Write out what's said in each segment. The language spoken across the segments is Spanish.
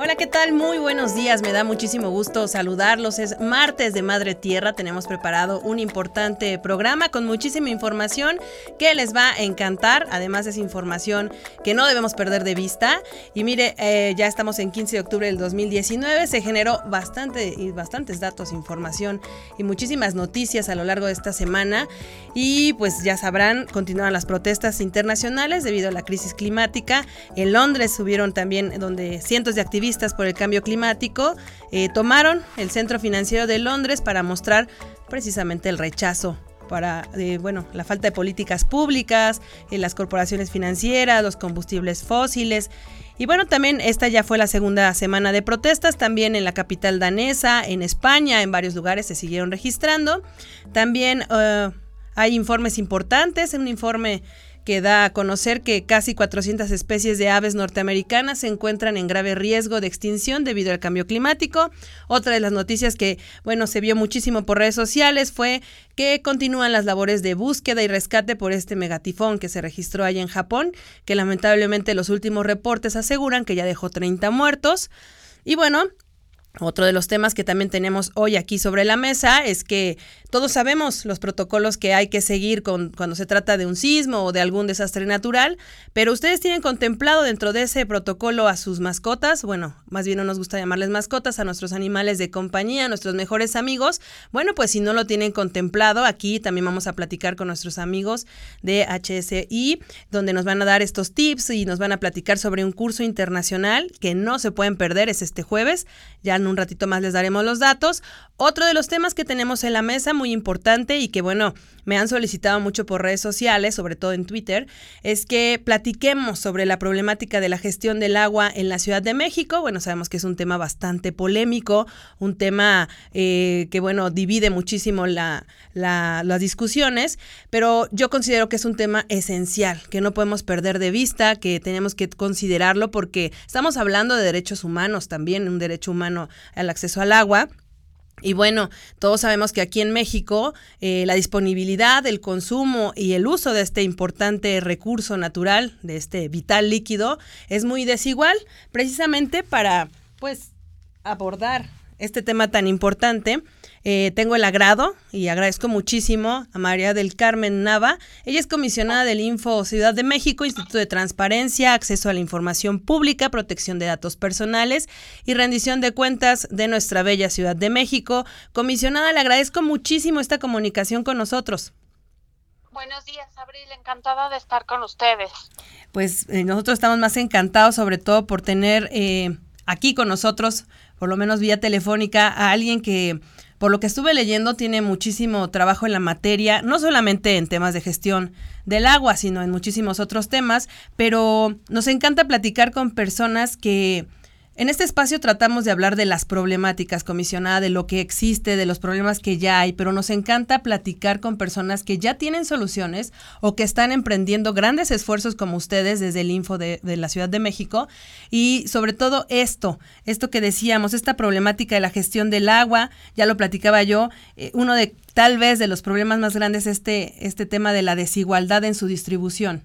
Hola, ¿qué tal? Muy buenos días. Me da muchísimo gusto saludarlos. Es martes de Madre Tierra. Tenemos preparado un importante programa con muchísima información que les va a encantar. Además es información que no debemos perder de vista. Y mire, eh, ya estamos en 15 de octubre del 2019. Se generó bastante y bastantes datos, información y muchísimas noticias a lo largo de esta semana. Y pues ya sabrán, continúan las protestas internacionales debido a la crisis climática. En Londres subieron también donde cientos de activistas por el cambio climático eh, tomaron el Centro Financiero de Londres para mostrar precisamente el rechazo para, eh, bueno, la falta de políticas públicas, en las corporaciones financieras, los combustibles fósiles. Y bueno, también esta ya fue la segunda semana de protestas, también en la capital danesa, en España, en varios lugares se siguieron registrando. También eh, hay informes importantes, un informe que da a conocer que casi 400 especies de aves norteamericanas se encuentran en grave riesgo de extinción debido al cambio climático. Otra de las noticias que, bueno, se vio muchísimo por redes sociales fue que continúan las labores de búsqueda y rescate por este megatifón que se registró allá en Japón, que lamentablemente los últimos reportes aseguran que ya dejó 30 muertos. Y bueno, otro de los temas que también tenemos hoy aquí sobre la mesa es que todos sabemos los protocolos que hay que seguir con, cuando se trata de un sismo o de algún desastre natural, pero ustedes tienen contemplado dentro de ese protocolo a sus mascotas, bueno, más bien no nos gusta llamarles mascotas, a nuestros animales de compañía, a nuestros mejores amigos. Bueno, pues si no lo tienen contemplado, aquí también vamos a platicar con nuestros amigos de HSI, donde nos van a dar estos tips y nos van a platicar sobre un curso internacional que no se pueden perder, es este jueves, ya en un ratito más les daremos los datos. Otro de los temas que tenemos en la mesa, muy importante y que bueno, me han solicitado mucho por redes sociales, sobre todo en Twitter, es que platiquemos sobre la problemática de la gestión del agua en la Ciudad de México. Bueno, sabemos que es un tema bastante polémico, un tema eh, que bueno, divide muchísimo la, las discusiones, pero yo considero que es un tema esencial, que no podemos perder de vista, que tenemos que considerarlo porque estamos hablando de derechos humanos también, un derecho humano al acceso al agua. Y bueno, todos sabemos que aquí en México eh, la disponibilidad, el consumo y el uso de este importante recurso natural, de este vital líquido, es muy desigual, precisamente para, pues, abordar este tema tan importante. Eh, tengo el agrado y agradezco muchísimo a María del Carmen Nava. Ella es comisionada del Info Ciudad de México, Instituto de Transparencia, Acceso a la Información Pública, Protección de Datos Personales y Rendición de Cuentas de nuestra bella Ciudad de México. Comisionada, le agradezco muchísimo esta comunicación con nosotros. Buenos días, Abril, encantada de estar con ustedes. Pues eh, nosotros estamos más encantados, sobre todo por tener eh, aquí con nosotros, por lo menos vía telefónica, a alguien que por lo que estuve leyendo, tiene muchísimo trabajo en la materia, no solamente en temas de gestión del agua, sino en muchísimos otros temas, pero nos encanta platicar con personas que en este espacio tratamos de hablar de las problemáticas, comisionada, de lo que existe, de los problemas que ya hay, pero nos encanta platicar con personas que ya tienen soluciones o que están emprendiendo grandes esfuerzos como ustedes desde el Info de, la Ciudad de México. Y sobre todo esto, esto que decíamos, esta problemática de la gestión del agua, ya lo platicaba yo, eh, uno de tal vez de los problemas más grandes es este, este tema de la desigualdad en su distribución.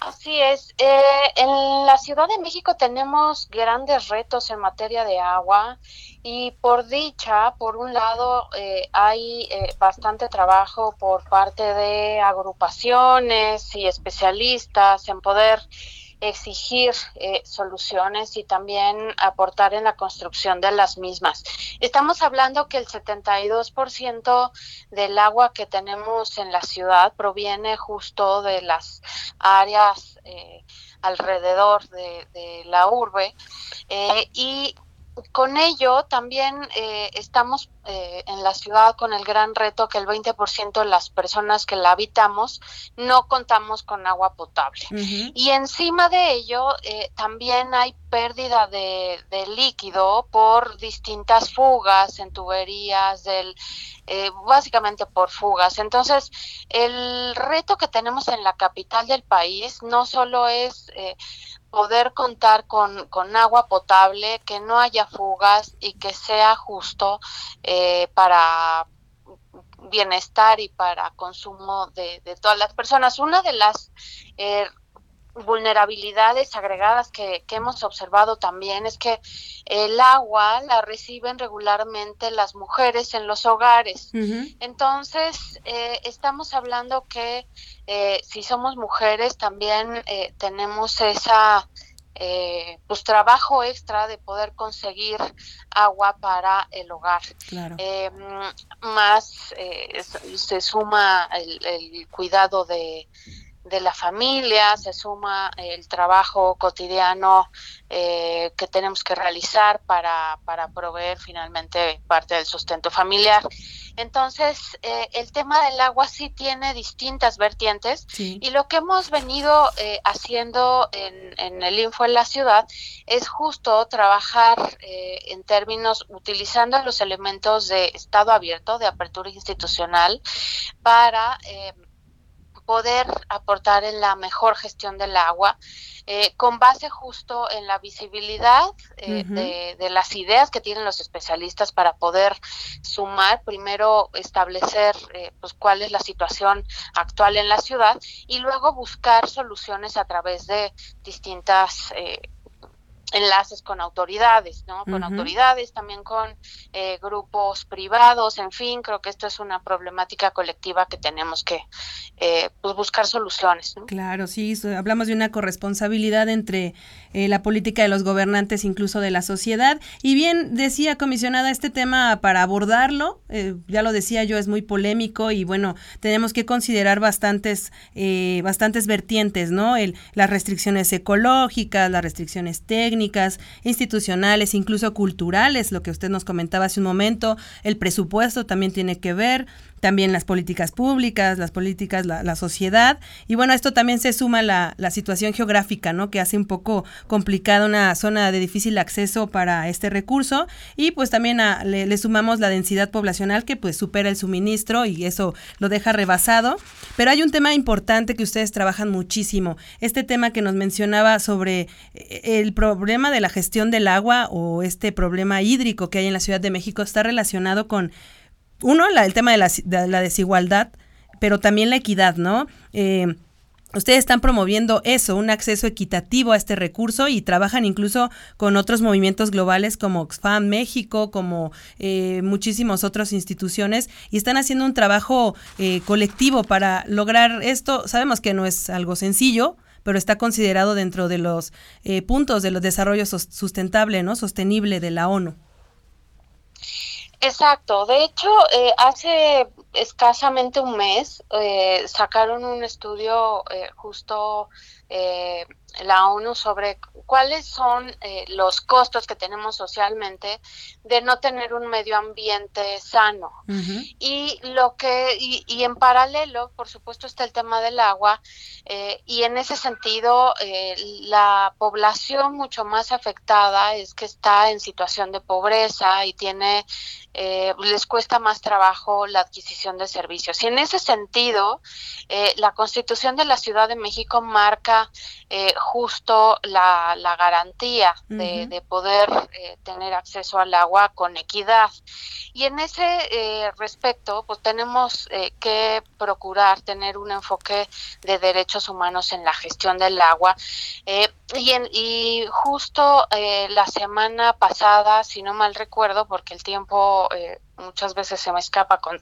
Así es. Eh, en la Ciudad de México tenemos grandes retos en materia de agua y por dicha, por un lado, eh, hay eh, bastante trabajo por parte de agrupaciones y especialistas en poder exigir eh, soluciones y también aportar en la construcción de las mismas. Estamos hablando que el 72% del agua que tenemos en la ciudad proviene justo de las áreas eh, alrededor de, la urbe eh, y con ello también eh, estamos eh, en la ciudad con el gran reto que el 20% de las personas que la habitamos no contamos con agua potable. Y encima de ello eh, también hay pérdida de, líquido por distintas fugas en tuberías, del, básicamente por fugas. Entonces, el reto que tenemos en la capital del país no solo es poder contar con, con, agua potable, que no haya fugas y que sea justo eh, para bienestar y para consumo de, todas las personas. Una de las eh, vulnerabilidades agregadas que, hemos observado también es que el agua la reciben regularmente las mujeres en los hogares. Entonces, eh, estamos hablando que eh, si somos mujeres también eh, tenemos esa eh, pues trabajo extra de poder conseguir agua para el hogar. Eh, más eh, se suma el, cuidado de, de la familia, se suma el trabajo cotidiano eh, que tenemos que realizar para, para proveer finalmente parte del sustento familiar. Entonces, eh, el tema del agua sí tiene distintas vertientes y lo que hemos venido eh, haciendo en, en, el Info en la ciudad es justo trabajar eh, en términos utilizando los elementos de estado abierto, de apertura institucional, para poder aportar en la mejor gestión del agua, eh, con base justo en la visibilidad eh, de, las ideas que tienen los especialistas para poder sumar, primero establecer eh, pues cuál es la situación actual en la ciudad y luego buscar soluciones a través de distintas enlaces con autoridades, ¿no? Con autoridades, también con eh, grupos privados, en fin, creo que esto es una problemática colectiva que tenemos que eh, pues buscar soluciones. Claro, sí, hablamos de una corresponsabilidad entre eh, la política de los gobernantes, incluso de la sociedad. Y bien, decía comisionada, este tema para abordarlo, ya lo decía yo, es muy polémico y bueno, tenemos que considerar bastantes, bastantes vertientes, ¿no? El, las restricciones ecológicas, las restricciones técnicas, institucionales, incluso culturales, lo que usted nos comentaba hace un momento, el presupuesto también tiene que ver, también las políticas públicas, las políticas, la, sociedad. Y bueno, esto también se suma la, la situación geográfica, ¿no? Que hace un poco complicada una zona de difícil acceso para este recurso. Y pues también le, sumamos la densidad poblacional que pues supera el suministro y eso lo deja rebasado. Pero hay un tema importante que ustedes trabajan muchísimo. Este tema que nos mencionaba sobre eh, el problema de la gestión del agua o este problema hídrico que hay en la Ciudad de México está relacionado con uno, la, el tema de la, desigualdad, pero también la equidad, ¿no? Eh, ustedes están promoviendo eso, un acceso equitativo a este recurso y trabajan incluso con otros movimientos globales como Oxfam México, como eh, muchísimas otras instituciones y están haciendo un trabajo eh, colectivo para lograr esto. Sabemos que no es algo sencillo, pero está considerado dentro de los puntos de los desarrollos sustentable, ¿no? Sostenible de la ONU. Exacto, de hecho, eh, hace escasamente un mes eh, sacaron un estudio eh, justo eh, la ONU sobre cuáles son eh, los costos que tenemos socialmente de no tener un medio ambiente sano. Y lo que, y, en paralelo, por supuesto, está el tema del agua, eh, y en ese sentido, eh, la población mucho más afectada es que está en situación de pobreza y tiene, les cuesta más trabajo la adquisición de servicios. Y en ese sentido, la Constitución de la Ciudad de México marca justo la, la garantía de, poder eh, tener acceso al agua con equidad. Y en ese eh, respecto, pues tenemos eh, que procurar tener un enfoque de derechos humanos en la gestión del agua. y, en, y justo la semana pasada, si no mal recuerdo, porque el tiempo muchas veces se me escapa con,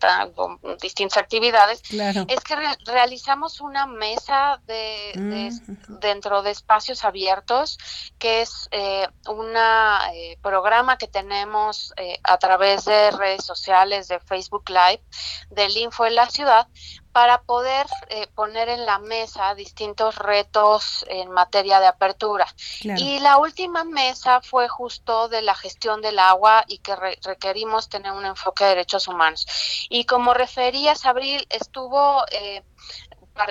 distintas actividades, es que realizamos una mesa de, mm, dentro de espacios abiertos, que es eh, un eh, programa que tenemos eh, a través de redes sociales, de Facebook Live, del Info en la Ciudad, para poder eh, poner en la mesa distintos retos en materia de apertura. Y la última mesa fue justo de la gestión del agua y que requerimos tener un enfoque de derechos humanos. Y como referías, Abril, estuvo eh,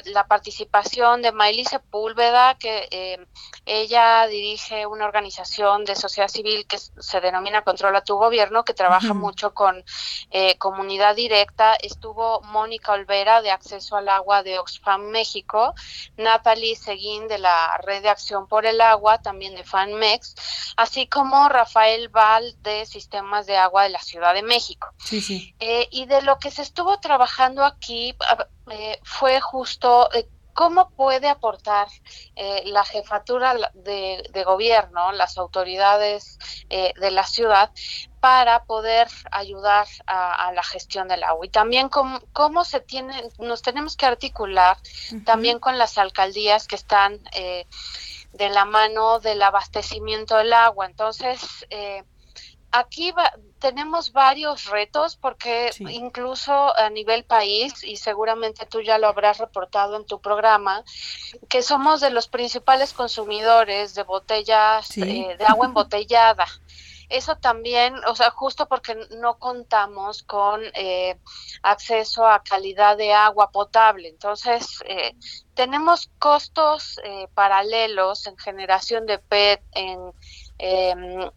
la participación de Maylí Sepúlveda, que eh, ella dirige una organización de sociedad civil que se denomina Controla tu Gobierno, que trabaja mucho con eh, comunidad directa. Estuvo Mónica Olvera de Acceso al Agua de Oxfam México, Natalie Seguín de la Red de Acción por el Agua, también de FANMEX, así como Rafael Val de Sistemas de Agua de la Ciudad de México. Eh, y de lo que se estuvo trabajando aquí, eh, fue justo eh, cómo puede aportar eh, la jefatura de, gobierno, las autoridades eh, de la ciudad, para poder ayudar a, la gestión del agua. Y también cómo, se tiene, nos tenemos que articular también con las alcaldías que están eh, de la mano del abastecimiento del agua. Entonces, aquí tenemos varios retos porque incluso a nivel país, y seguramente tú ya lo habrás reportado en tu programa, que somos de los principales consumidores de botellas eh, de agua embotellada. Eso también, o sea, justo porque no contamos con eh, acceso a calidad de agua potable. Entonces, eh, tenemos costos paralelos en generación de PET, en em,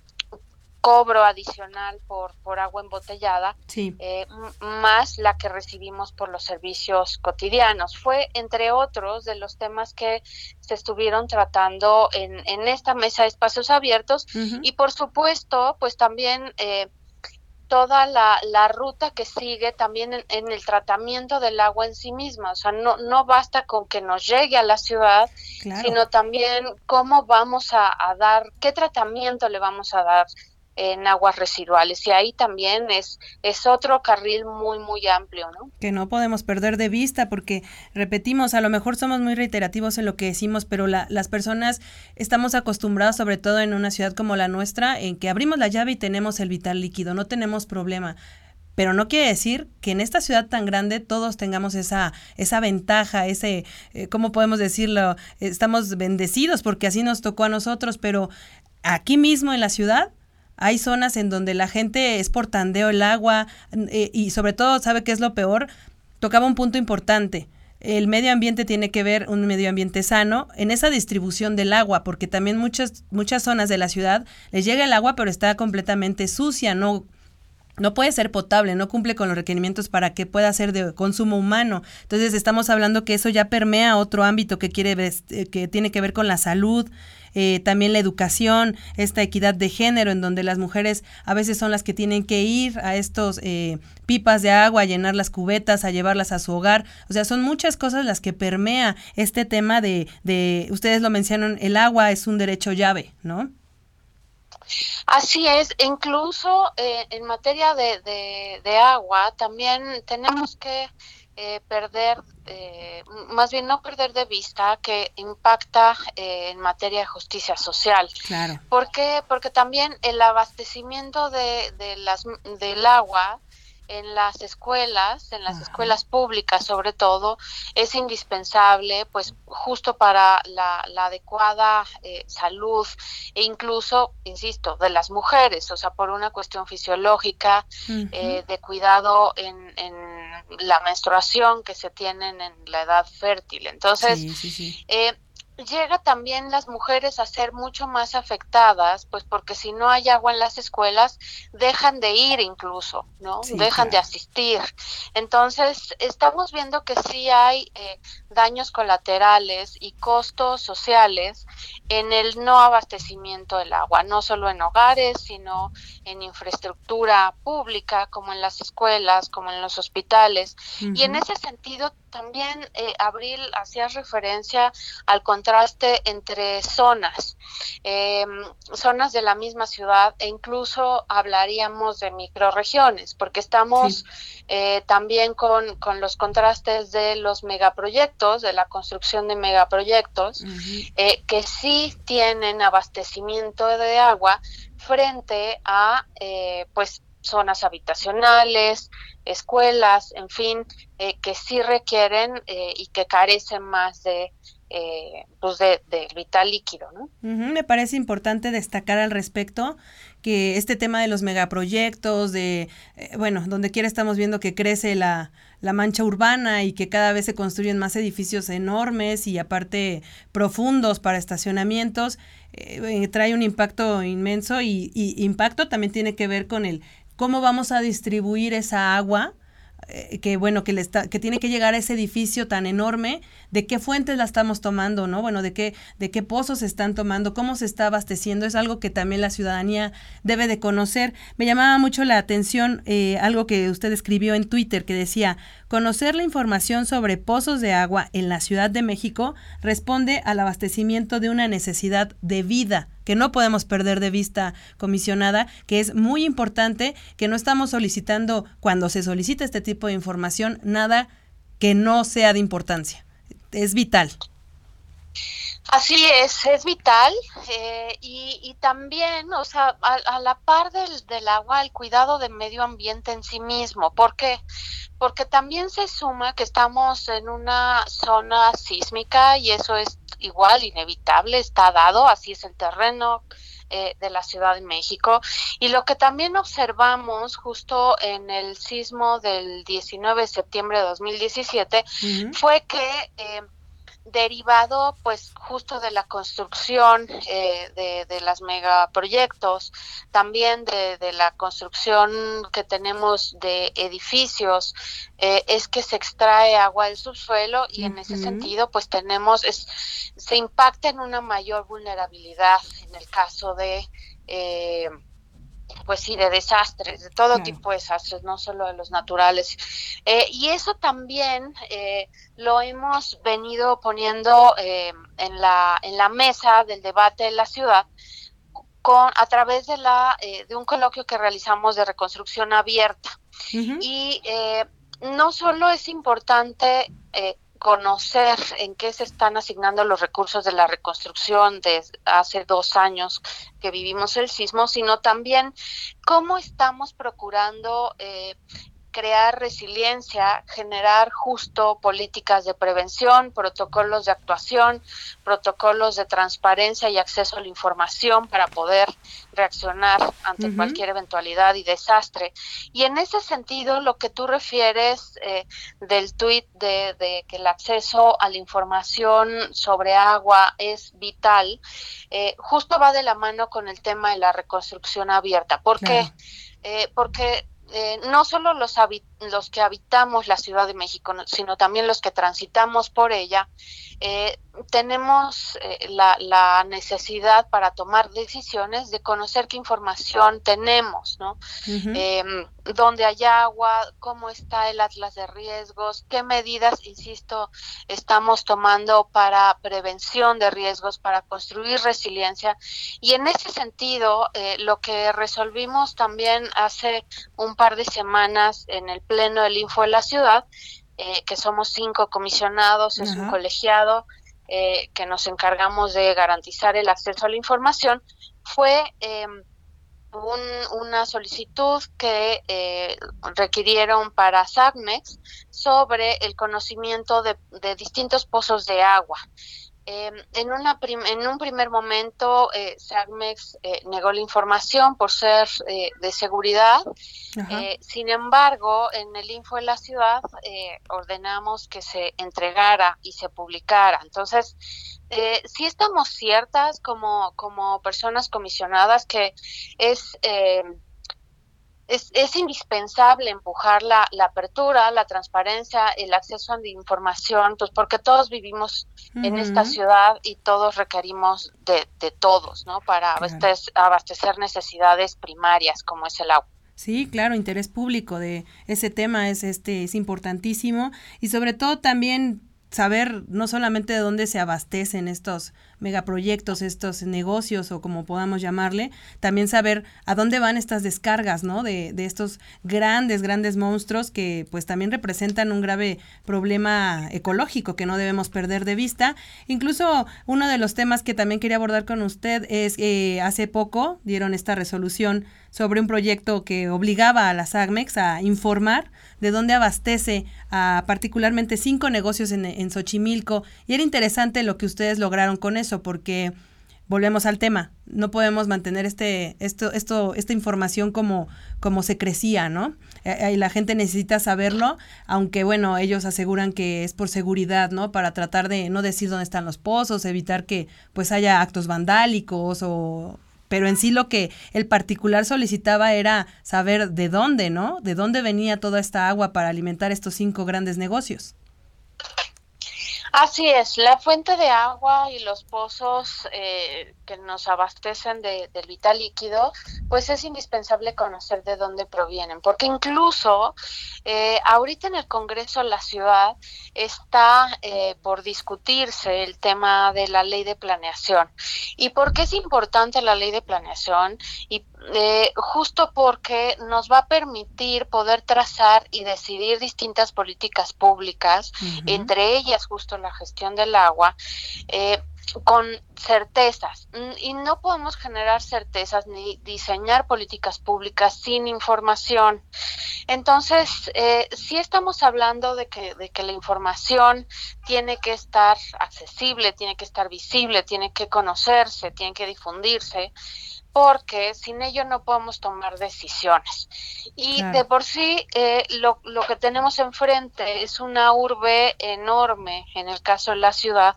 cobro adicional por, por agua embotellada, eh, más la que recibimos por los servicios cotidianos. Fue, entre otros, de los temas que se estuvieron tratando en, en esta mesa de espacios abiertos y, por supuesto, pues también... Eh, toda la, la, ruta que sigue también en, el tratamiento del agua en sí misma. O sea, no, no basta con que nos llegue a la ciudad, sino también cómo vamos a, a, dar, qué tratamiento le vamos a dar en aguas residuales y ahí también es es otro carril muy muy amplio, ¿no? Que no podemos perder de vista porque repetimos, a lo mejor somos muy reiterativos en lo que decimos, pero la, las personas estamos acostumbrados, sobre todo en una ciudad como la nuestra, en que abrimos la llave y tenemos el vital líquido, no tenemos problema pero no quiere decir que en esta ciudad tan grande todos tengamos esa, esa ventaja, ese, eh, ¿cómo podemos decirlo? Estamos bendecidos porque así nos tocó a nosotros, pero aquí mismo en la ciudad hay zonas en donde la gente es por tandeo el agua eh, y sobre todo, ¿sabe qué es lo peor? Tocaba un punto importante. El medio ambiente tiene que ver un medio ambiente sano en esa distribución del agua, porque también muchas, muchas zonas de la ciudad les llega el agua, pero está completamente sucia, no, no puede ser potable, no cumple con los requerimientos para que pueda ser de consumo humano. Entonces estamos hablando que eso ya permea otro ámbito que quiere eh, que tiene que ver con la salud, eh, también la educación, esta equidad de género, en donde las mujeres a veces son las que tienen que ir a estos eh, pipas de agua, a llenar las cubetas, a llevarlas a su hogar. O sea, son muchas cosas las que permea este tema de, de ustedes lo mencionan, el agua es un derecho llave, ¿no? Así es, incluso eh, en materia de, de, agua también tenemos que eh, perder, eh, más bien no perder de vista que impacta eh, en materia de justicia social. Claro. ¿Por qué? Porque también el abastecimiento de, de las, del agua en las escuelas, en las escuelas públicas sobre todo, es indispensable, pues justo para la, adecuada eh, salud e incluso, insisto, de las mujeres, o sea, por una cuestión fisiológica eh, de cuidado en, la menstruación que se tienen en la edad fértil. Entonces, Eh, llega también las mujeres a ser mucho más afectadas, pues porque si no hay agua en las escuelas, dejan de ir incluso, ¿no? dejan de asistir. Entonces, estamos viendo que sí hay eh, daños colaterales y costos sociales en el no abastecimiento del agua, no solo en hogares, sino en infraestructura pública, como en las escuelas, como en los hospitales. Y en ese sentido, también eh, Abril hacía referencia al contraste entre zonas, em, zonas de la misma ciudad e incluso hablaríamos de microregiones, porque estamos eh, también con, con, los contrastes de los megaproyectos, de la construcción de megaproyectos, eh, que sí tienen abastecimiento de agua frente a pues zonas habitacionales, escuelas, en fin, eh, que sí requieren eh, y que carecen más de eh, pues de, vital líquido, ¿no? me parece importante destacar al respecto que este tema de los megaproyectos, de, eh, bueno, donde quiera estamos viendo que crece la, la mancha urbana y que cada vez se construyen más edificios enormes y aparte profundos para estacionamientos, trae un impacto inmenso y, y impacto también tiene que ver con el cómo vamos a distribuir esa agua eh, que bueno, que, le está, que tiene que llegar a ese edificio tan enorme, de qué fuentes la estamos tomando, ¿no? Bueno, de qué, de qué pozos se están tomando, cómo se está abasteciendo, es algo que también la ciudadanía debe de conocer. Me llamaba mucho la atención eh, algo que usted escribió en Twitter que decía, conocer la información sobre pozos de agua en la Ciudad de México responde al abastecimiento de una necesidad de vida que no podemos perder de vista, comisionada, que es muy importante, que no estamos solicitando, cuando se solicita este tipo de información, nada que no sea de importancia. Es vital. Así es, es vital eh, y, también, o sea, a, la par del, del, agua, el cuidado del medio ambiente en sí mismo. ¿Por qué? Porque también se suma que estamos en una zona sísmica y eso es igual, inevitable, está dado, así es el terreno, eh, de la Ciudad de México. Y lo que también observamos justo en el sismo del 19 de septiembre de 2017 fue que eh, derivado pues justo de la construcción eh, de, de las megaproyectos, también de, la construcción que tenemos de edificios, eh, es que se extrae agua del subsuelo y en ese sentido pues tenemos, es, se impacta en una mayor vulnerabilidad en el caso de... Eh, pues sí, de desastres, de todo tipo de desastres, no solo de los naturales. Eh, y eso también eh, lo hemos venido poniendo eh, en, la, en la mesa del debate de la ciudad con, a través de, la, de un coloquio que realizamos de reconstrucción abierta. Y no solo es importante conocer en qué se están asignando los recursos de la reconstrucción de hace dos años que vivimos el sismo, sino también cómo estamos procurando eh, crear resiliencia, generar justo políticas de prevención, protocolos de actuación, protocolos de transparencia y acceso a la información para poder reaccionar ante cualquier eventualidad y desastre. Y en ese sentido, lo que tú refieres eh, del tuit de, que el acceso a la información sobre agua es vital, eh, justo va de la mano con el tema de la reconstrucción abierta. ¿Por qué? Eh, porque eh, no solo los, los que habitamos la Ciudad de México, sino también los que transitamos por ella, eh, tenemos eh, la, la, necesidad para tomar decisiones de conocer qué información tenemos, ¿no? Em, dónde hay agua, cómo está el atlas de riesgos, qué medidas, insisto, estamos tomando para prevención de riesgos, para construir resiliencia. Y en ese sentido, eh, lo que resolvimos también hace un par de semanas en el Pleno del Info de la Ciudad, eh, que somos cinco comisionados, es un colegiado eh, que nos encargamos de garantizar el acceso a la información, fue em, una solicitud que eh, requirieron para SACMEX sobre el conocimiento de, de distintos pozos de agua. Em, en, una en un primer momento, eh, SACMEX eh, negó la información por ser eh, de seguridad. Eh, sin embargo, en el Info de la Ciudad ordenamos que se entregara y se publicara. Entonces, sí estamos ciertas como, como personas comisionadas que es es, es indispensable empujar la, la, apertura, la transparencia, el acceso a la información, pues porque todos vivimos en esta ciudad y todos requerimos de, de todos, ¿no? Para abastecer, abastecer necesidades primarias como es el agua. Sí, claro, interés público de ese tema es este es importantísimo y sobre todo también saber no solamente de dónde se abastecen estos megaproyectos, estos negocios o como podamos llamarle, también saber a dónde van estas descargas, ¿no? De, de estos grandes, grandes monstruos que pues también representan un grave problema ecológico que no debemos perder de vista. Incluso uno de los temas que también quería abordar con usted es, eh, hace poco dieron esta resolución sobre un proyecto que obligaba a las AGMEX a informar de dónde abastece a particularmente cinco negocios en, en Xochimilco. Y era interesante lo que ustedes lograron con eso, porque volvemos al tema, no podemos mantener este, esto, esto, esta información como, como se crecía, ¿no? Eh, eh, y la gente necesita saberlo, aunque bueno, ellos aseguran que es por seguridad, ¿no? Para tratar de no decir dónde están los pozos, evitar que pues haya actos vandálicos o pero en sí lo que el particular solicitaba era saber de dónde, ¿no? De dónde venía toda esta agua para alimentar estos cinco grandes negocios. Así es, la fuente de agua y los pozos eh, que nos abastecen de, del vital líquido, pues es indispensable conocer de dónde provienen, porque incluso eh, ahorita en el Congreso de la ciudad está eh, por discutirse el tema de la ley de planeación. ¿Y por qué es importante la ley de planeación? Y justo porque nos va a permitir poder trazar y decidir distintas políticas públicas, entre ellas justo la gestión del agua, eh, con certezas. Mm, y no podemos generar certezas ni diseñar políticas públicas sin información. Entonces, eh, sí estamos hablando de que, de que la información tiene que estar accesible, tiene que estar visible, tiene que conocerse, tiene que difundirse porque sin ello no podemos tomar decisiones. Y de por sí eh, lo, lo, que tenemos enfrente es una urbe enorme, en el caso de la ciudad,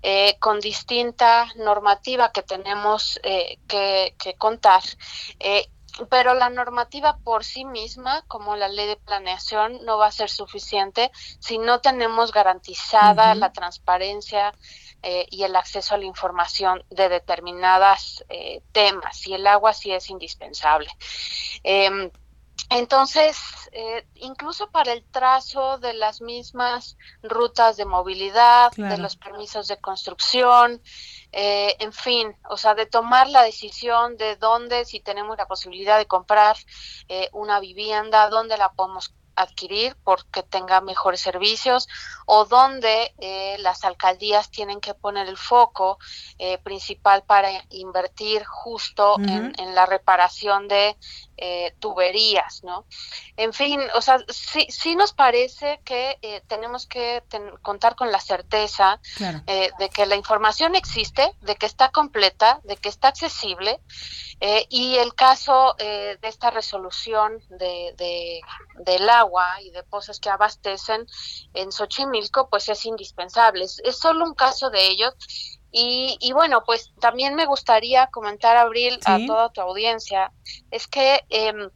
eh, con distinta normativa que tenemos eh, que, que, contar. pero la normativa por sí misma, como la ley de planeación, no va a ser suficiente si no tenemos garantizada la transparencia, eh, y el acceso a la información de determinadas eh, temas y el agua sí es indispensable. Em, entonces, eh, incluso para el trazo de las mismas rutas de movilidad, de los permisos de construcción, en fin, o sea, de tomar la decisión de dónde, si tenemos la posibilidad de comprar una vivienda, dónde la podemos adquirir porque tenga mejores servicios o donde eh, las alcaldías tienen que poner el foco eh, principal para invertir justo en, la reparación de eh, tuberías, ¿no? En fin, o sea, sí, sí nos parece que tenemos que contar con la certeza de que la información existe, de que está completa, de que está accesible eh, y el caso eh, de esta resolución de, del agua y de pozos que abastecen en Xochimilco, pues es indispensable. Es, solo un caso de ellos. Y, y, bueno, pues también me gustaría comentar, Abril, a toda tu audiencia, es que em,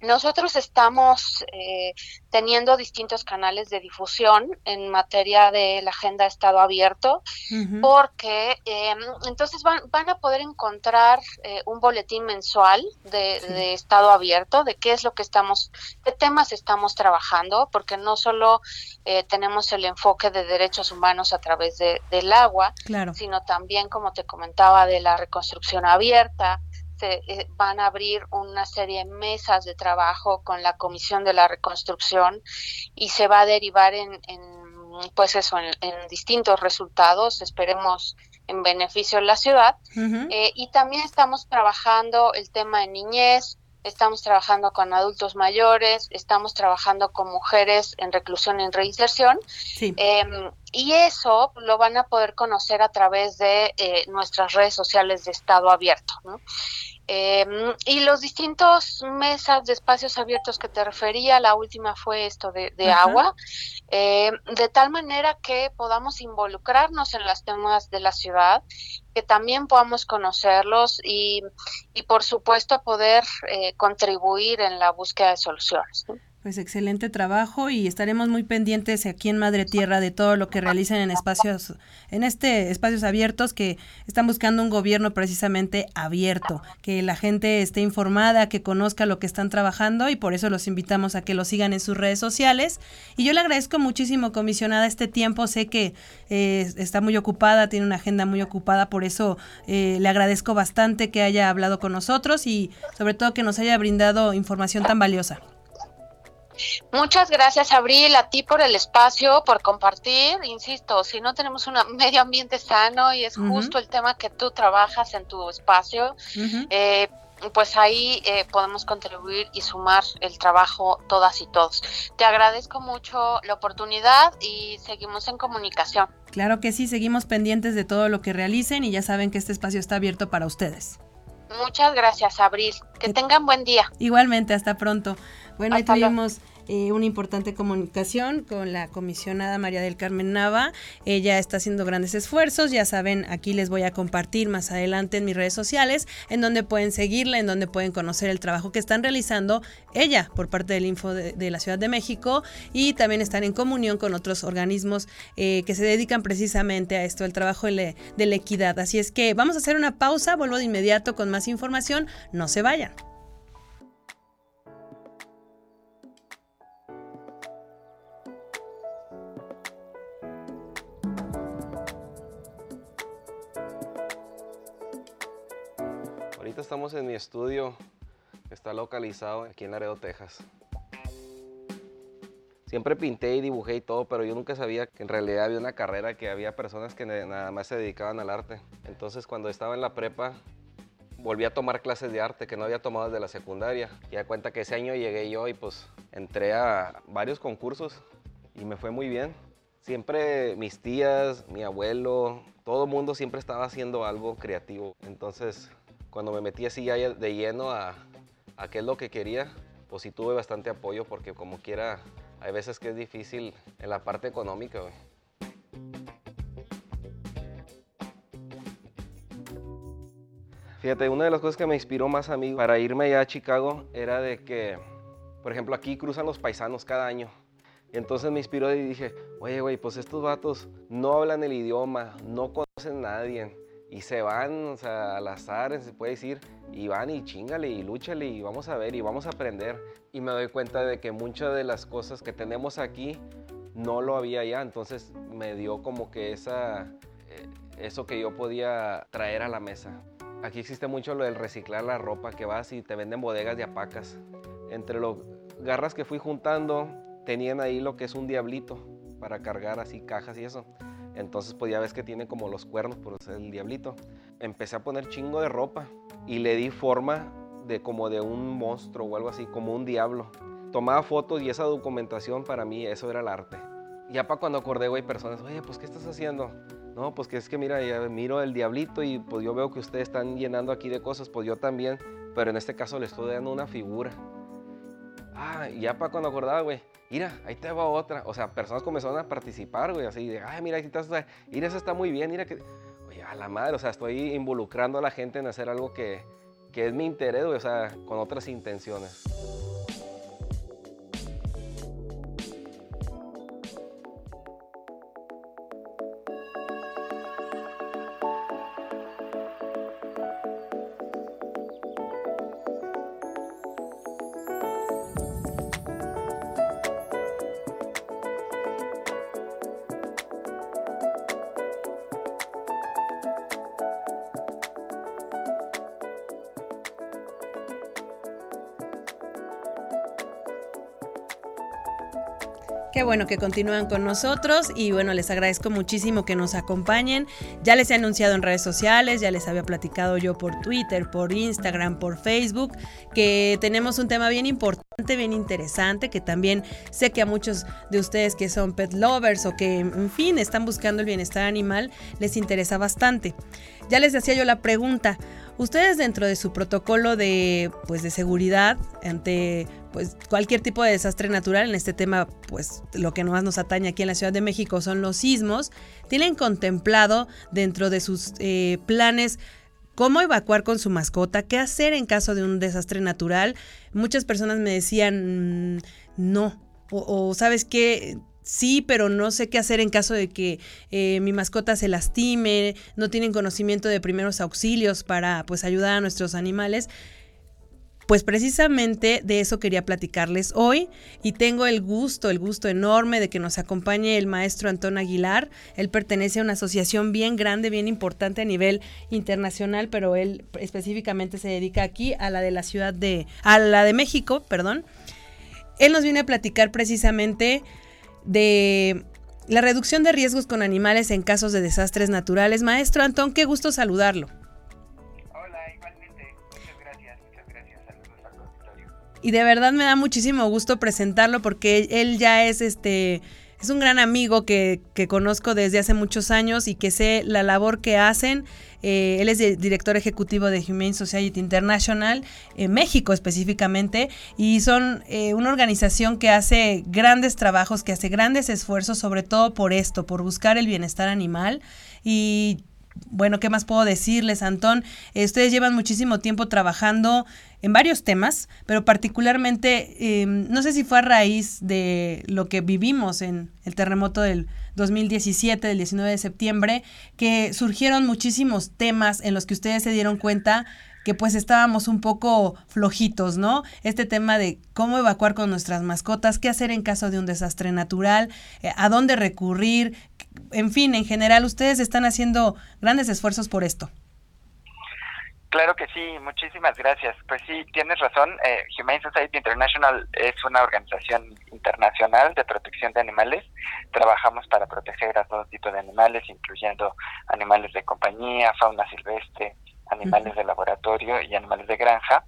nosotros estamos eh, teniendo distintos canales de difusión en materia de la agenda Estado Abierto, porque em, entonces van, van, a poder encontrar eh, un boletín mensual de, Estado Abierto, de qué es lo que estamos, qué temas estamos trabajando, porque no solo eh, tenemos el enfoque de derechos humanos a través de, del agua, sino también, como te comentaba, de la reconstrucción abierta, se eh, van a abrir una serie de mesas de trabajo con la Comisión de la Reconstrucción y se va a derivar en, pues eso, en, distintos resultados, esperemos en beneficio de la ciudad. Eh, y también estamos trabajando el tema de niñez, estamos trabajando con adultos mayores, estamos trabajando con mujeres en reclusión y en reinserción. Em, y eso lo van a poder conocer a través de eh, nuestras redes sociales de Estado Abierto. Em, y los distintos mesas de espacios abiertos que te refería, la última fue esto de, agua, em, de tal manera que podamos involucrarnos en los temas de la ciudad, que también podamos conocerlos y, y por supuesto poder eh, contribuir en la búsqueda de soluciones. Pues excelente trabajo y estaremos muy pendientes aquí en Madre Tierra de todo lo que realicen en espacios, en este espacios abiertos que están buscando un gobierno precisamente abierto, que la gente esté informada, que conozca lo que están trabajando y por eso los invitamos a que lo sigan en sus redes sociales. Y yo le agradezco muchísimo, comisionada, este tiempo. Sé que eh, está muy ocupada, tiene una agenda muy ocupada, por eso eh, le agradezco bastante que haya hablado con nosotros y sobre todo que nos haya brindado información tan valiosa. Muchas gracias, Abril, a ti por el espacio, por compartir. Insisto, si no tenemos un medio ambiente sano y es justo el tema que tú trabajas en tu espacio, eh, pues ahí eh, podemos contribuir y sumar el trabajo todas y todos. Te agradezco mucho la oportunidad y seguimos en comunicación. Claro que sí, seguimos pendientes de todo lo que realicen y ya saben que este espacio está abierto para ustedes. Muchas gracias, Abril. Que tengan buen día. Igualmente, hasta pronto. Bueno, ahí tuvimos eh, una importante comunicación con la comisionada María del Carmen Nava. Ella está haciendo grandes esfuerzos, ya saben, aquí les voy a compartir más adelante en mis redes sociales, en donde pueden seguirla, en donde pueden conocer el trabajo que están realizando ella por parte del Info de, la Ciudad de México y también están en comunión con otros organismos eh, que se dedican precisamente a esto, el trabajo de, de la equidad. Así es que vamos a hacer una pausa, vuelvo de inmediato con más información, no se vayan. En mi estudio, está localizado aquí en Laredo, Texas. Siempre pinté y dibujé y todo, pero yo nunca sabía que en realidad había una carrera, que había personas que nada más se dedicaban al arte. Entonces cuando estaba en la prepa, volví a tomar clases de arte que no había tomado desde la secundaria. Y da cuenta que ese año llegué yo y pues entré a varios concursos y me fue muy bien. Siempre mis tías, mi abuelo, todo el mundo siempre estaba haciendo algo creativo. Entonces cuando me metí así ya de lleno a, qué es lo que quería, pues sí tuve bastante apoyo porque como quiera, hay veces que es difícil en la parte económica. Fíjate, una de las cosas que me inspiró más a mí para irme allá a Chicago era de que, por ejemplo, aquí cruzan los paisanos cada año. Y entonces me inspiró y dije, oye, güey, pues estos vatos no hablan el idioma, no conocen a nadie y se van, al azar, se puede decir, y van y chingale y lúchale y vamos a ver y vamos a aprender. Y me doy cuenta de que muchas de las cosas que tenemos aquí no lo había ya, entonces me dio como que esa, eh, eso que yo podía traer a la mesa. Aquí existe mucho lo del reciclar la ropa, que vas y te venden bodegas de apacas. Entre los garras que fui juntando, tenían ahí lo que es un diablito para cargar así cajas y eso. Entonces pues ya ves que tiene como los cuernos por ser el diablito. Empecé a poner chingo de ropa y le di forma de como de un monstruo o algo así, como un diablo. Tomaba fotos y esa documentación para mí eso era el arte. Ya para cuando acordé, güey, personas, oye, pues ¿qué estás haciendo? No, pues que es que mira, ya miro el diablito y pues yo veo que ustedes están llenando aquí de cosas, pues yo también, pero en este caso le estoy dando una figura. Ah, ya para cuando acordaba, güey, mira, ahí te va otra. O sea, personas comenzaron a participar, güey, así de, ay, mira, ahí estás, mira, eso está muy bien, mira que, oye, a la madre, o sea, estoy involucrando a la gente en hacer algo que, que es mi interés, güey, o sea, con otras intenciones. Bueno que continúan con nosotros y bueno, les agradezco muchísimo que nos acompañen. Ya les he anunciado en redes sociales, ya les había platicado yo por Twitter, por Instagram, por Facebook, que tenemos un tema bien importante, bien interesante, que también sé que a muchos de ustedes que son pet lovers o que, en fin, están buscando el bienestar animal, les interesa bastante. Ya les hacía yo la pregunta, ustedes dentro de su protocolo de, pues, de seguridad ante pues, cualquier tipo de desastre natural, en este tema, pues lo que más nos atañe aquí en la Ciudad de México son los sismos, tienen contemplado dentro de sus eh, planes cómo evacuar con su mascota, qué hacer en caso de un desastre natural. Muchas personas me decían, mm, no, o, sabes qué, sí, pero no sé qué hacer en caso de que eh, mi mascota se lastime, no tienen conocimiento de primeros auxilios para pues ayudar a nuestros animales. Pues precisamente de eso quería platicarles hoy y tengo el gusto, el gusto enorme de que nos acompañe el maestro Antón Aguilar. Él pertenece a una asociación bien grande, bien importante a nivel internacional, pero él específicamente se dedica aquí a la de la ciudad de, a la de México, perdón. Él nos viene a platicar precisamente de la reducción de riesgos con animales en casos de desastres naturales. Maestro Antón, qué gusto saludarlo. Y de verdad me da muchísimo gusto presentarlo porque él ya es este es un gran amigo que, que, conozco desde hace muchos años y que sé la labor que hacen. Eh, él es director ejecutivo de Humane Society International, en México específicamente, y son eh, una organización que hace grandes trabajos, que hace grandes esfuerzos, sobre todo por esto, por buscar el bienestar animal. Y bueno, ¿qué más puedo decirles, Antón? Eh, ustedes llevan muchísimo tiempo trabajando en varios temas, pero particularmente, em, no sé si fue a raíz de lo que vivimos en el terremoto del 2017, del 19 de septiembre, que surgieron muchísimos temas en los que ustedes se dieron cuenta que pues estábamos un poco flojitos, ¿no? Este tema de cómo evacuar con nuestras mascotas, qué hacer en caso de un desastre natural, eh, a dónde recurrir, en fin, en general, ustedes están haciendo grandes esfuerzos por esto. Claro que sí, muchísimas gracias. Pues sí, tienes razón. Eh, Humane Society International es una organización internacional de protección de animales. Trabajamos para proteger a todo tipo de animales, incluyendo animales de compañía, fauna silvestre, animales de laboratorio y animales de granja.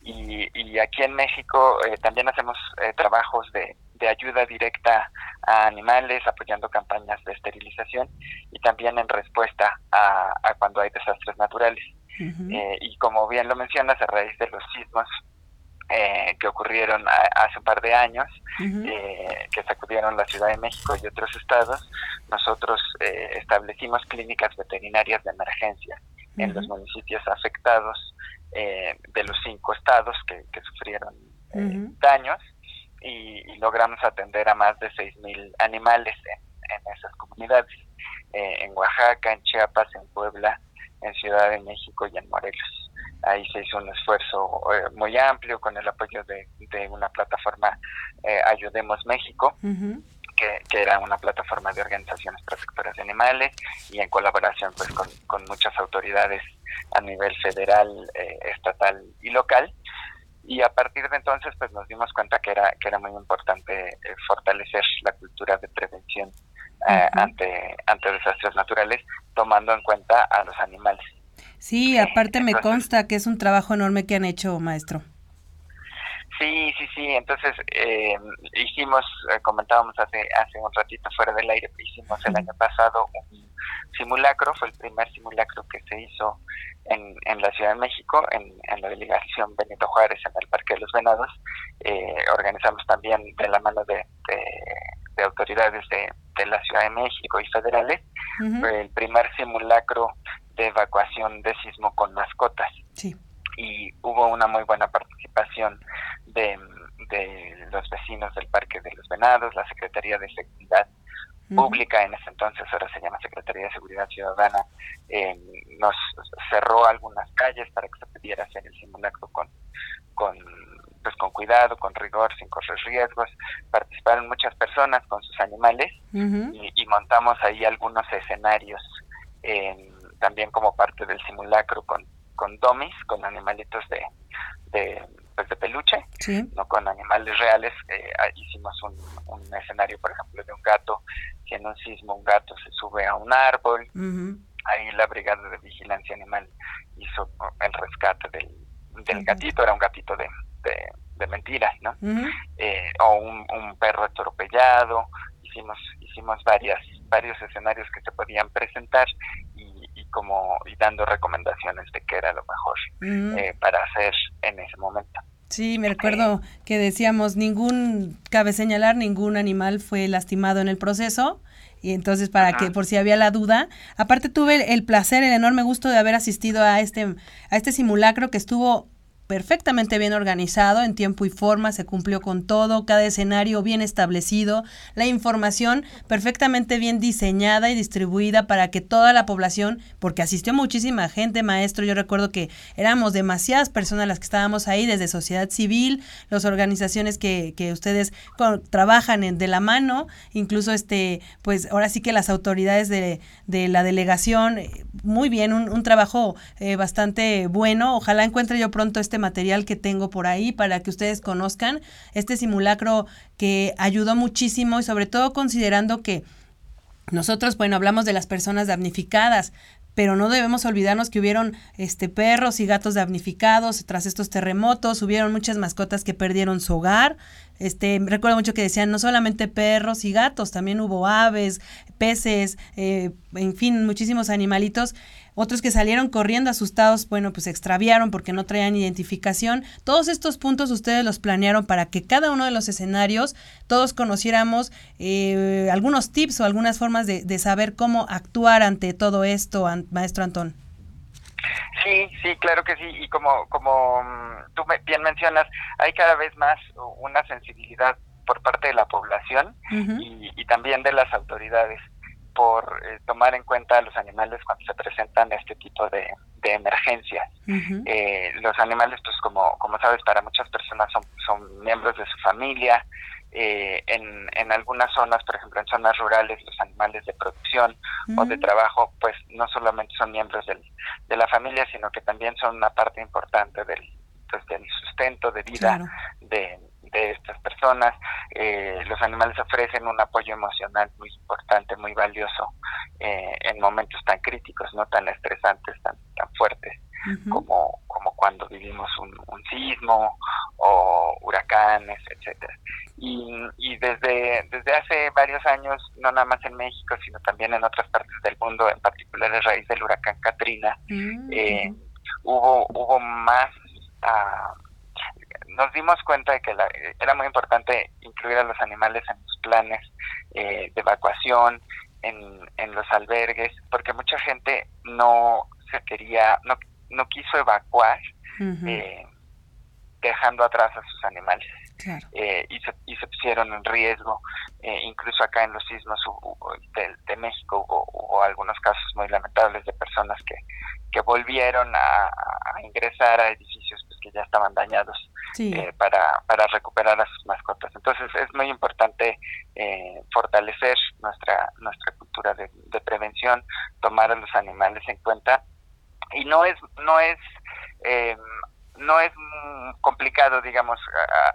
Y, y aquí en México eh, también hacemos eh, trabajos de, de, ayuda directa a animales, apoyando campañas de esterilización y también en respuesta a, a cuando hay desastres naturales. eh, y como bien lo mencionas, a raíz de los sismos eh, que ocurrieron hace un par de años, eh, que sacudieron la Ciudad de México y otros estados, nosotros eh, establecimos clínicas veterinarias de emergencia en los municipios afectados eh, de los cinco estados que, que sufrieron eh, daños y, y, logramos atender a más de 6.000 animales en, en, esas comunidades, eh, en Oaxaca, en Chiapas, en Puebla, en Ciudad de México y en Morelos. Ahí se hizo un esfuerzo eh, muy amplio con el apoyo de, de una plataforma eh, Ayudemos México. Uh -huh. Que, que, era una plataforma de organizaciones protectoras de animales y en colaboración pues con, con muchas autoridades a nivel federal, eh, estatal y local. Y a partir de entonces pues nos dimos cuenta que era, que era muy importante eh, fortalecer la cultura de prevención uh -huh. ante, ante desastres naturales, tomando en cuenta a los animales. Sí, aparte entonces, me consta que es un trabajo enorme que han hecho, maestro. Sí, sí, sí. Entonces eh, hicimos, eh, comentábamos hace hace un ratito fuera del aire, hicimos el año pasado un simulacro, fue el primer simulacro que se hizo en, en la Ciudad de México, en, en la delegación Benito Juárez, en el Parque de los Venados. Eh, organizamos también de la mano de, de, de autoridades de, de, la Ciudad de México y federales uh -huh. el primer simulacro de evacuación de sismo con mascotas. Sí y hubo una muy buena participación de, de, los vecinos del Parque de los Venados, la Secretaría de Seguridad. Pública, en ese entonces ahora se llama Secretaría de Seguridad Ciudadana, eh, nos cerró algunas calles para que se pudiera hacer el simulacro con, con pues con cuidado, con rigor, sin correr riesgos. Participaron muchas personas con sus animales uh -huh. y, y, montamos ahí algunos escenarios eh, también como parte del simulacro con con domis, con animalitos de, de, pues de peluche, sí. no con animales reales. Eh, hicimos un, un, escenario, por ejemplo, de un gato, que en un sismo un gato se sube a un árbol. Uh -huh. Ahí la Brigada de Vigilancia Animal hizo el rescate del, del uh -huh. gatito, era un gatito de, de, de mentiras, ¿no? Uh -huh. eh, o un, un, perro atropellado. Hicimos, hicimos varias, varios escenarios que se podían presentar como y dando recomendaciones de qué era lo mejor mm. eh, para hacer en ese momento. Sí, me recuerdo eh, que decíamos ningún, cabe señalar, ningún animal fue lastimado en el proceso y entonces para que por si había la duda, aparte tuve el, el, placer, el enorme gusto de haber asistido a este a este simulacro que estuvo perfectamente bien organizado, en tiempo y forma, se cumplió con todo, cada escenario bien establecido, la información perfectamente bien diseñada y distribuida para que toda la población, porque asistió muchísima gente, maestro, yo recuerdo que éramos demasiadas personas las que estábamos ahí, desde sociedad civil, las organizaciones que, que ustedes trabajan de la mano, incluso este, pues ahora sí que las autoridades de, de la delegación, muy bien, un, un trabajo eh, bastante bueno, ojalá encuentre yo pronto este material que tengo por ahí para que ustedes conozcan este simulacro que ayudó muchísimo y sobre todo considerando que nosotros, bueno, hablamos de las personas damnificadas, pero no debemos olvidarnos que hubieron este perros y gatos damnificados tras estos terremotos, hubieron muchas mascotas que perdieron su hogar, Este, recuerdo mucho que decían no solamente perros y gatos, también hubo aves, peces, eh, en fin, muchísimos animalitos. Otros que salieron corriendo asustados, bueno, pues se extraviaron porque no traían identificación. Todos estos puntos ustedes los planearon para que cada uno de los escenarios todos conociéramos eh, algunos tips o algunas formas de, de saber cómo actuar ante todo esto, maestro Antón. Sí, sí, claro que sí. Y como, como mm, tú bien mencionas, hay cada vez más una sensibilidad por parte de la población y, también de las autoridades por eh, tomar en cuenta a los animales cuando se presentan este tipo de, emergencias. Eh, los animales, pues como, como sabes, para muchas personas son, son miembros de su familia, eh, en, en algunas zonas, por ejemplo en zonas rurales, los animales de producción o de trabajo, pues no solamente son miembros del, de la familia, sino que también son una parte importante del, pues, del sustento de vida de, de estas personas. Eh, los animales ofrecen un apoyo emocional muy importante, muy valioso eh, en momentos tan críticos, no tan estresantes, tan, tan fuertes como, como cuando vivimos un, un sismo o huracanes, etcétera. Y, y desde, desde hace varios años, no nada más en México, sino también en otras partes del mundo, en particular a raíz del huracán Katrina, mm, eh, hubo, hubo más... Uh, nos dimos cuenta de que era muy importante incluir a los animales en los planes eh, de evacuación, en, en los albergues, porque mucha gente no se quería, no, no quiso evacuar eh, dejando atrás a sus animales. Eh, y, se, y se pusieron en riesgo. Eh, incluso acá en los sismos de, México hubo, algunos casos muy lamentables de personas que, que volvieron a, ingresar a edificios pues, que ya estaban dañados para, para recuperar a sus mascotas. Entonces es muy importante fortalecer nuestra, nuestra cultura de, de prevención, tomar a los animales en cuenta. Y no es no es eh, no es complicado digamos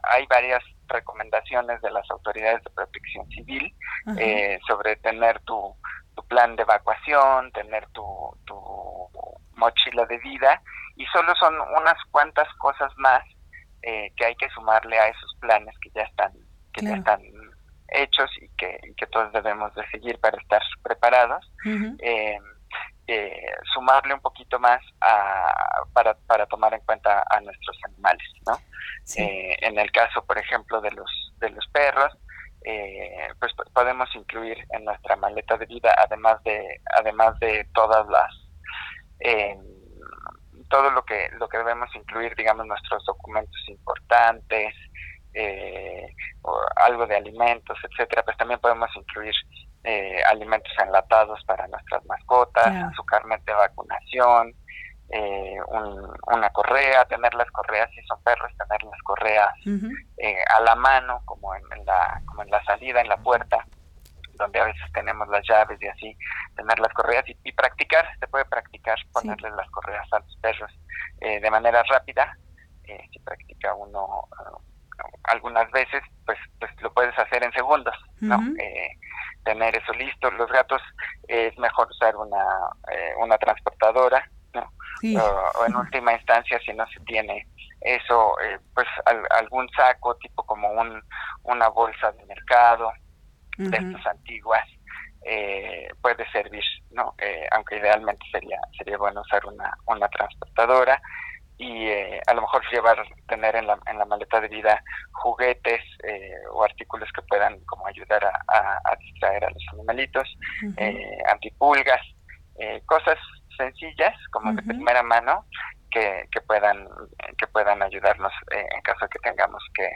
hay varias recomendaciones de las autoridades de protección civil eh, sobre tener tu, tu, plan de evacuación tener tu, tu mochila de vida y solo son unas cuantas cosas más eh, que hay que sumarle a esos planes que ya están que ya están hechos y que, que todos debemos de seguir para estar preparados. Eh, sumarle un poquito más a, para, para tomar en cuenta a nuestros animales, ¿no? Eh, en el caso, por ejemplo, de los de los perros, eh, pues podemos incluir en nuestra maleta de vida, además de además de todas las todo lo que lo que debemos incluir, digamos, nuestros documentos importantes, algo de alimentos, etcétera, pues también podemos incluir eh, alimentos enlatados para nuestras mascotas, su carnet de vacunación, eh, una correa, tener las correas si son perros, tener las correas eh, a la mano, como en, la como en la salida, en la puerta, donde a veces tenemos las llaves y así, tener las correas y, practicar, se puede practicar ponerle las correas a los perros de manera rápida, si practica uno algunas veces, pues, pues lo puedes hacer en segundos, ¿no? tener eso listo. Los gatos es mejor usar una, eh, una transportadora, ¿no? O, en última instancia, si no se tiene eso, eh, pues algún saco, tipo como un, una bolsa de mercado, de estas antiguas, eh, puede servir, ¿no? aunque idealmente sería sería bueno usar una, una transportadora y eh, a lo mejor llevar, tener en la, en la maleta de vida juguetes eh, o artículos que puedan como ayudar a, a, distraer a los animalitos, eh, antipulgas, cosas sencillas como de primera mano que, que puedan que puedan ayudarnos en caso de que tengamos que,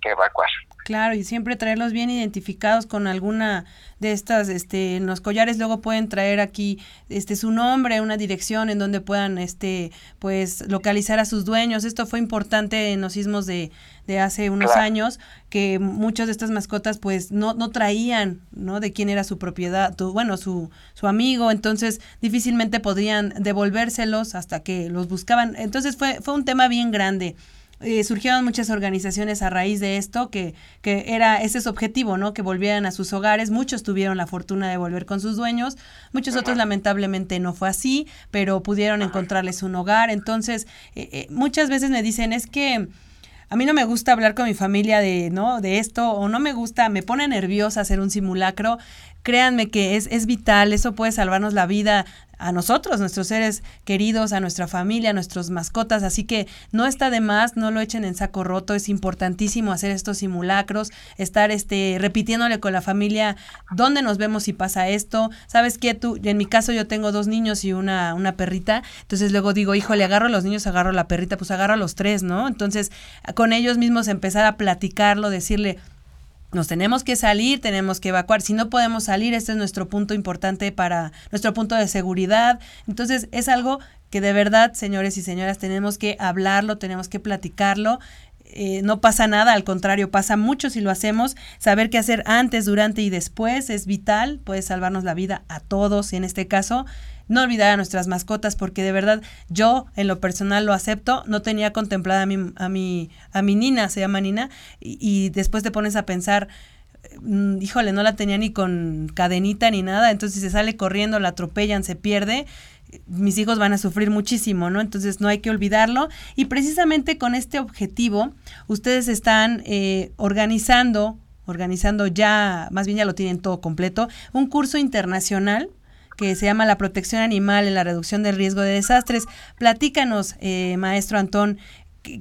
que evacuar. Claro, y siempre traerlos bien identificados con alguna de estas, este, en los collares luego pueden traer aquí, este, su nombre, una dirección en donde puedan, este, pues, localizar a sus dueños. Esto fue importante en los sismos de, de hace unos años, que muchas de estas mascotas, pues, no, no traían, ¿no? De quién era su propiedad, tu, bueno, su, su amigo, entonces difícilmente podrían devolvérselos hasta que los buscaban. Entonces fue, fue un tema bien grande. Eh, surgieron muchas organizaciones a raíz de esto, que, que era ese es objetivo, ¿no? Que volvieran a sus hogares. Muchos tuvieron la fortuna de volver con sus dueños, muchos otros lamentablemente no fue así, pero pudieron encontrarles un hogar. Entonces, eh, eh, muchas veces me dicen, es que a mí no me gusta hablar con mi familia de, ¿no? De esto, o no me gusta, me pone nerviosa hacer un simulacro, créanme que es, es vital, eso puede salvarnos la vida a nosotros, nuestros seres queridos, a nuestra familia, a nuestras mascotas, así que no está de más, no lo echen en saco roto, es importantísimo hacer estos simulacros, estar este repitiéndole con la familia dónde nos vemos si pasa esto, sabes qué tú, en mi caso yo tengo dos niños y una, una perrita, entonces luego digo, híjole, agarro a los niños, agarro a la perrita, pues agarro a los tres, ¿no? Entonces, con ellos mismos empezar a platicarlo, decirle, nos tenemos que salir, tenemos que evacuar. Si no podemos salir, este es nuestro punto importante para nuestro punto de seguridad. Entonces, es algo que de verdad, señores y señoras, tenemos que hablarlo, tenemos que platicarlo. Eh, no pasa nada, al contrario, pasa mucho si lo hacemos. Saber qué hacer antes, durante y después es vital, puede salvarnos la vida a todos, en este caso no olvidar a nuestras mascotas porque de verdad yo en lo personal lo acepto, no tenía contemplada a mi, a mi, a mi Nina, se llama Nina, y, después te pones a pensar, mm, híjole, no la tenía ni con cadenita ni nada, entonces se sale corriendo, la atropellan, se pierde, mis hijos van a sufrir muchísimo, ¿no? Entonces no hay que olvidarlo. Y precisamente con este objetivo, ustedes están eh, organizando, organizando ya, más bien ya lo tienen todo completo, un curso internacional que se llama La protección animal en la reducción del riesgo de desastres. Platícanos, eh, maestro Antón,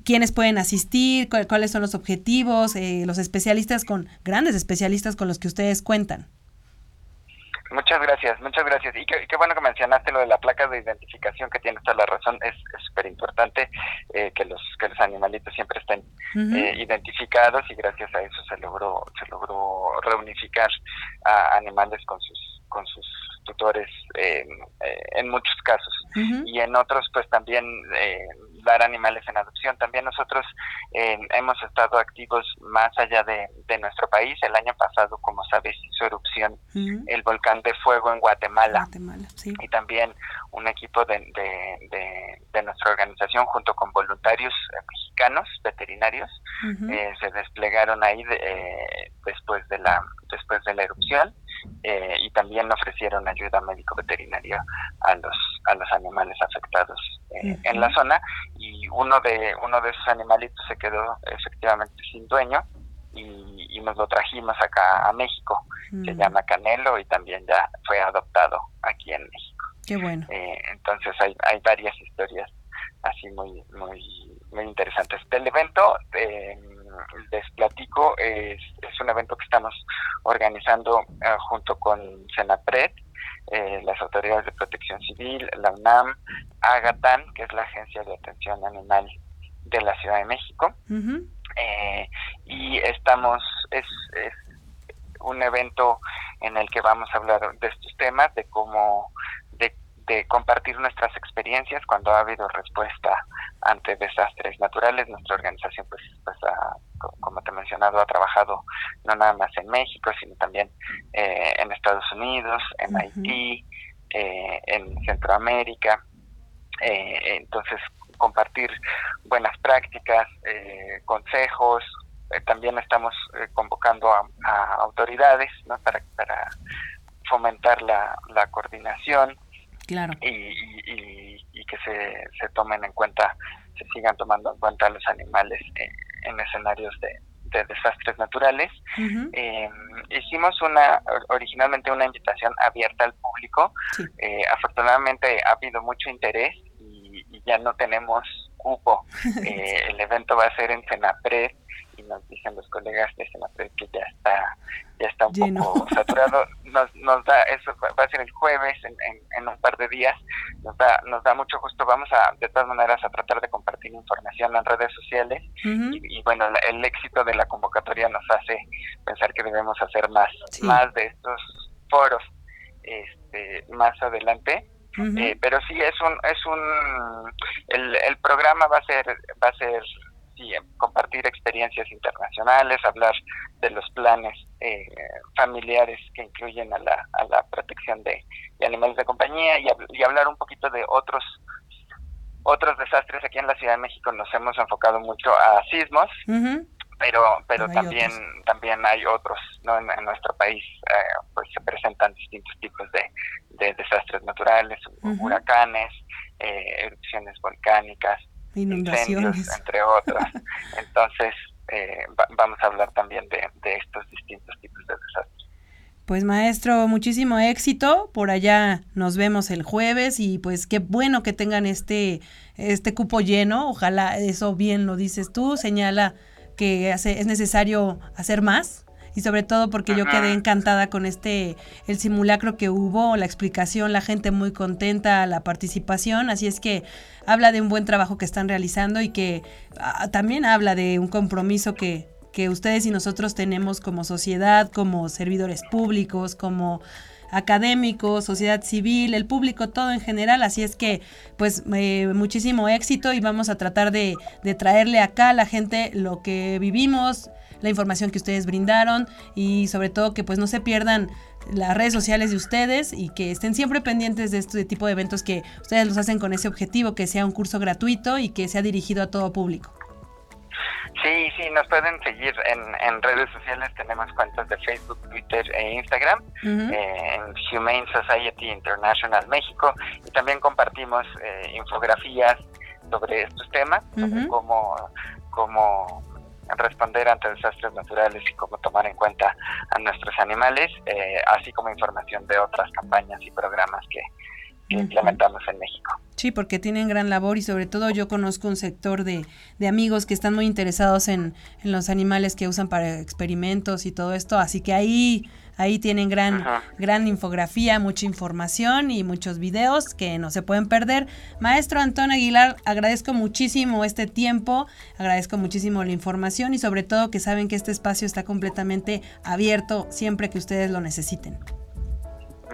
quiénes pueden asistir, cuáles son los objetivos, eh, los especialistas con, grandes especialistas con los que ustedes cuentan. Muchas gracias, muchas gracias. Y qué, bueno que mencionaste lo de la placa de identificación, que tiene toda la razón, es súper importante eh, que los que los animalitos siempre estén identificados y gracias a eso se logró se logró reunificar a animales con sus con sus tutores eh, en muchos casos y en otros pues también eh, dar animales en adopción. También nosotros eh, hemos estado activos más allá de, nuestro país. El año pasado, como sabes, hizo erupción el volcán de fuego en Guatemala. Y también un equipo de, de, nuestra organización junto con voluntarios mexicanos, veterinarios, se desplegaron ahí después de la después de la erupción eh, y también ofrecieron ayuda médico-veterinaria a los a los animales afectados eh, en la zona. Y uno de uno de esos animalitos se quedó efectivamente sin dueño y, nos lo trajimos acá a México. Se llama Canelo y también ya fue adoptado aquí en México. Qué bueno. Eh, entonces hay hay varias historias así muy muy muy interesantes. Del evento eh, les platico, es, es un evento que estamos organizando eh, junto con Senapred, eh, las autoridades de protección civil, la UNAM, AGATAN, que es la Agencia de Atención Animal de la Ciudad de México. Eh, y estamos, es, es un evento en el que vamos a hablar de estos temas, de cómo de compartir nuestras experiencias cuando ha habido respuesta ante desastres naturales. Nuestra organización, pues, pues como te he mencionado, ha trabajado no nada más en México, sino también eh, en Estados Unidos, en Haití, eh, en Centroamérica. Eh, entonces, compartir buenas prácticas, consejos. también estamos convocando a, autoridades ¿no? para, para fomentar la, la coordinación Claro. Y, y, que se, se tomen en cuenta, se sigan tomando en cuenta los animales en escenarios de, desastres naturales. Eh, hicimos una originalmente una invitación abierta al público. Eh, afortunadamente ha habido mucho interés y, ya no tenemos cupo. Eh, el evento va a ser en Senapred y nos dicen los colegas de Senapred que ya está ya está un poco saturado. Nos, nos da, eso va a ser el jueves, en, en, un par de días, nos da, nos da mucho gusto. Vamos a, de todas maneras, a tratar de compartir información en redes sociales y, bueno, el éxito de la convocatoria nos hace pensar que debemos hacer más, más de estos foros este, más adelante. Eh, pero sí es un es un el, el programa va a ser va a ser sí, compartir experiencias internacionales, hablar de los planes eh, familiares que incluyen a la, a la protección de, animales de compañía y, y, hablar un poquito de otros otros desastres. Aquí en la Ciudad de México nos hemos enfocado mucho a sismos pero pero también también hay otros no en, nuestro país eh, pues se presentan distintos tipos de, de desastres naturales huracanes eh, erupciones volcánicas inundaciones, entre otras. Entonces, eh, vamos a hablar también de, de estos distintos tipos de desastres. Pues maestro, muchísimo éxito. Por allá nos vemos el jueves y pues qué bueno que tengan este, este cupo lleno. Ojalá eso bien lo dices tú. Señala que hace, es necesario hacer más y sobre todo porque yo quedé encantada con este, el simulacro que hubo, la explicación, la gente muy contenta, la participación, así es que habla de un buen trabajo que están realizando y que ah, también habla de un compromiso que, que ustedes y nosotros tenemos como sociedad, como servidores públicos, como académicos, sociedad civil, el público, todo en general. Así es que, pues, eh, muchísimo éxito y vamos a tratar de, de, traerle acá a la gente lo que vivimos, la información que ustedes brindaron y sobre todo que pues no se pierdan las redes sociales de ustedes y que estén siempre pendientes de este tipo de eventos que ustedes los hacen con ese objetivo, que sea un curso gratuito y que sea dirigido a todo público. Sí, sí, nos pueden seguir en, redes sociales, tenemos cuentas de Facebook, Twitter e Instagram, eh, en Humane Society International México, y también compartimos eh, infografías sobre estos temas, como cómo, responder ante desastres naturales y cómo tomar en cuenta a nuestros animales, eh, así como información de otras campañas y programas que, implementamos en México. Sí, porque tienen gran labor y sobre todo yo conozco un sector de, de amigos que están muy interesados en, en, los animales que usan para experimentos y todo esto, así que ahí Ahí tienen gran, gran infografía, mucha información y muchos videos que no se pueden perder. Maestro Antón Aguilar, agradezco muchísimo este tiempo, agradezco muchísimo la información y sobre todo que saben que este espacio está completamente abierto siempre que ustedes lo necesiten.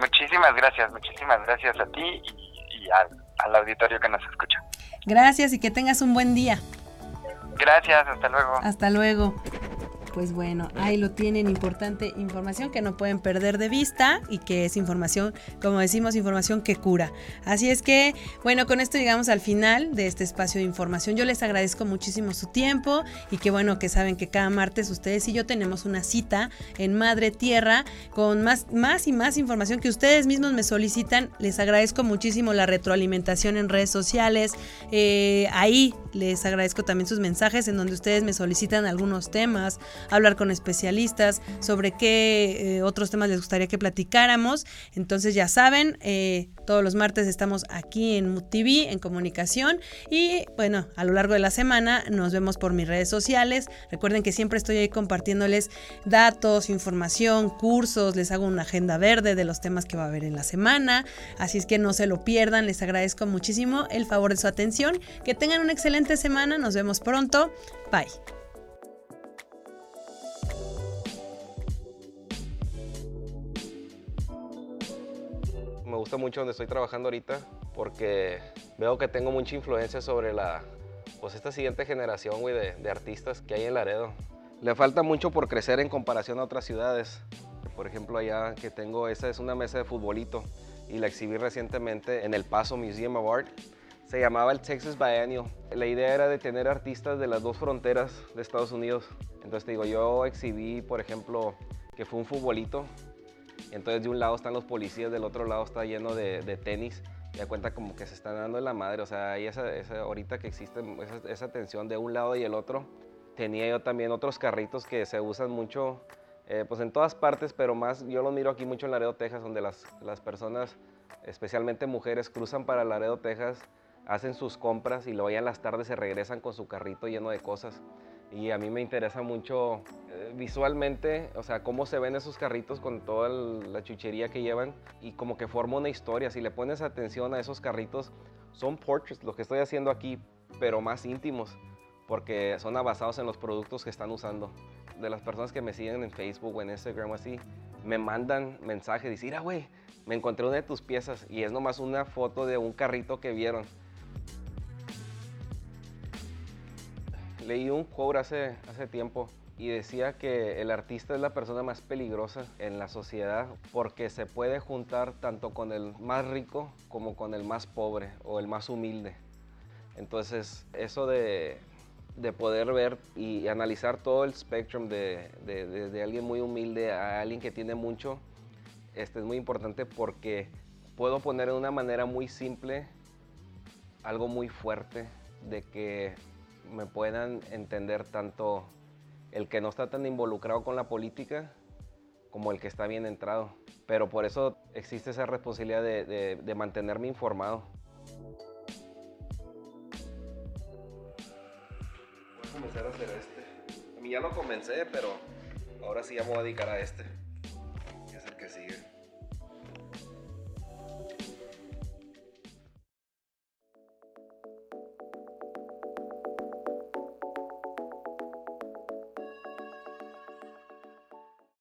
Muchísimas gracias, muchísimas gracias a ti y, al, al auditorio que nos escucha. Gracias y que tengas un buen día. Gracias, hasta luego. Hasta luego pues bueno, ahí lo tienen, importante información que no pueden perder de vista y que es información, como decimos, información que cura. Así es que, bueno, con esto llegamos al final de este espacio de información. Yo les agradezco muchísimo su tiempo y qué bueno que saben que cada martes ustedes y yo tenemos una cita en Madre Tierra con más, más y más información que ustedes mismos me solicitan. Les agradezco muchísimo la retroalimentación en redes sociales. Eh, ahí les agradezco también sus mensajes en donde ustedes me solicitan algunos temas, hablar con especialistas sobre qué eh, otros temas les gustaría que platicáramos. Entonces ya saben, eh, todos los martes estamos aquí en TV, en comunicación. Y bueno, a lo largo de la semana nos vemos por mis redes sociales. Recuerden que siempre estoy ahí compartiéndoles datos, información, cursos. Les hago una agenda verde de los temas que va a haber en la semana. Así es que no se lo pierdan. Les agradezco muchísimo el favor de su atención. Que tengan una excelente semana. Nos vemos pronto. Bye. Me gusta mucho donde estoy trabajando ahorita porque veo que tengo mucha influencia sobre la, pues esta siguiente generación, de artistas que hay en Laredo. Le falta mucho por crecer en comparación a otras ciudades. Por ejemplo, allá que tengo, esa es una mesa de futbolito y la exhibí recientemente en El Paso Museum of Art. Se llamaba el Texas Biennial. La idea era de tener artistas de las dos fronteras de Estados Unidos. Entonces te digo, yo exhibí, por ejemplo, que fue un futbolito entonces de un lado están los policías, del otro lado está lleno de, tenis. Y da cuenta como que se están dando en la madre. O sea, hay esa, ahorita que existe esa, tensión de un lado y el otro. Tenía yo también otros carritos que se usan mucho, eh, pues en todas partes, pero más yo los miro aquí mucho en Laredo, Texas, donde las, las personas, especialmente mujeres, cruzan para Laredo, Texas, hacen sus compras y luego ya en las tardes se regresan con su carrito lleno de cosas y a mí me interesa mucho eh, visualmente, o sea, cómo se ven esos carritos con toda la chuchería que llevan y como que forma una historia. Si le pones atención a esos carritos, son portraits, lo que estoy haciendo aquí, pero más íntimos, porque son basados en los productos que están usando. De las personas que me siguen en Facebook o en Instagram así, me mandan mensajes, dicen, ah, güey, me encontré una de tus piezas y es nomás una foto de un carrito que vieron Leí un quote hace, hace tiempo y decía que el artista es la persona más peligrosa en la sociedad porque se puede juntar tanto con el más rico como con el más pobre o el más humilde. Entonces, eso de, de poder ver y analizar todo el spectrum de, de, de, alguien muy humilde a alguien que tiene mucho, este es muy importante porque puedo poner de una manera muy simple algo muy fuerte de que me puedan entender tanto el que no está tan involucrado con la política como el que está bien entrado. Pero por eso existe esa responsabilidad de, de mantenerme informado. Voy a comenzar a hacer este. A mí ya lo comencé, pero ahora sí ya me voy a dedicar a este. Que es el que sigue.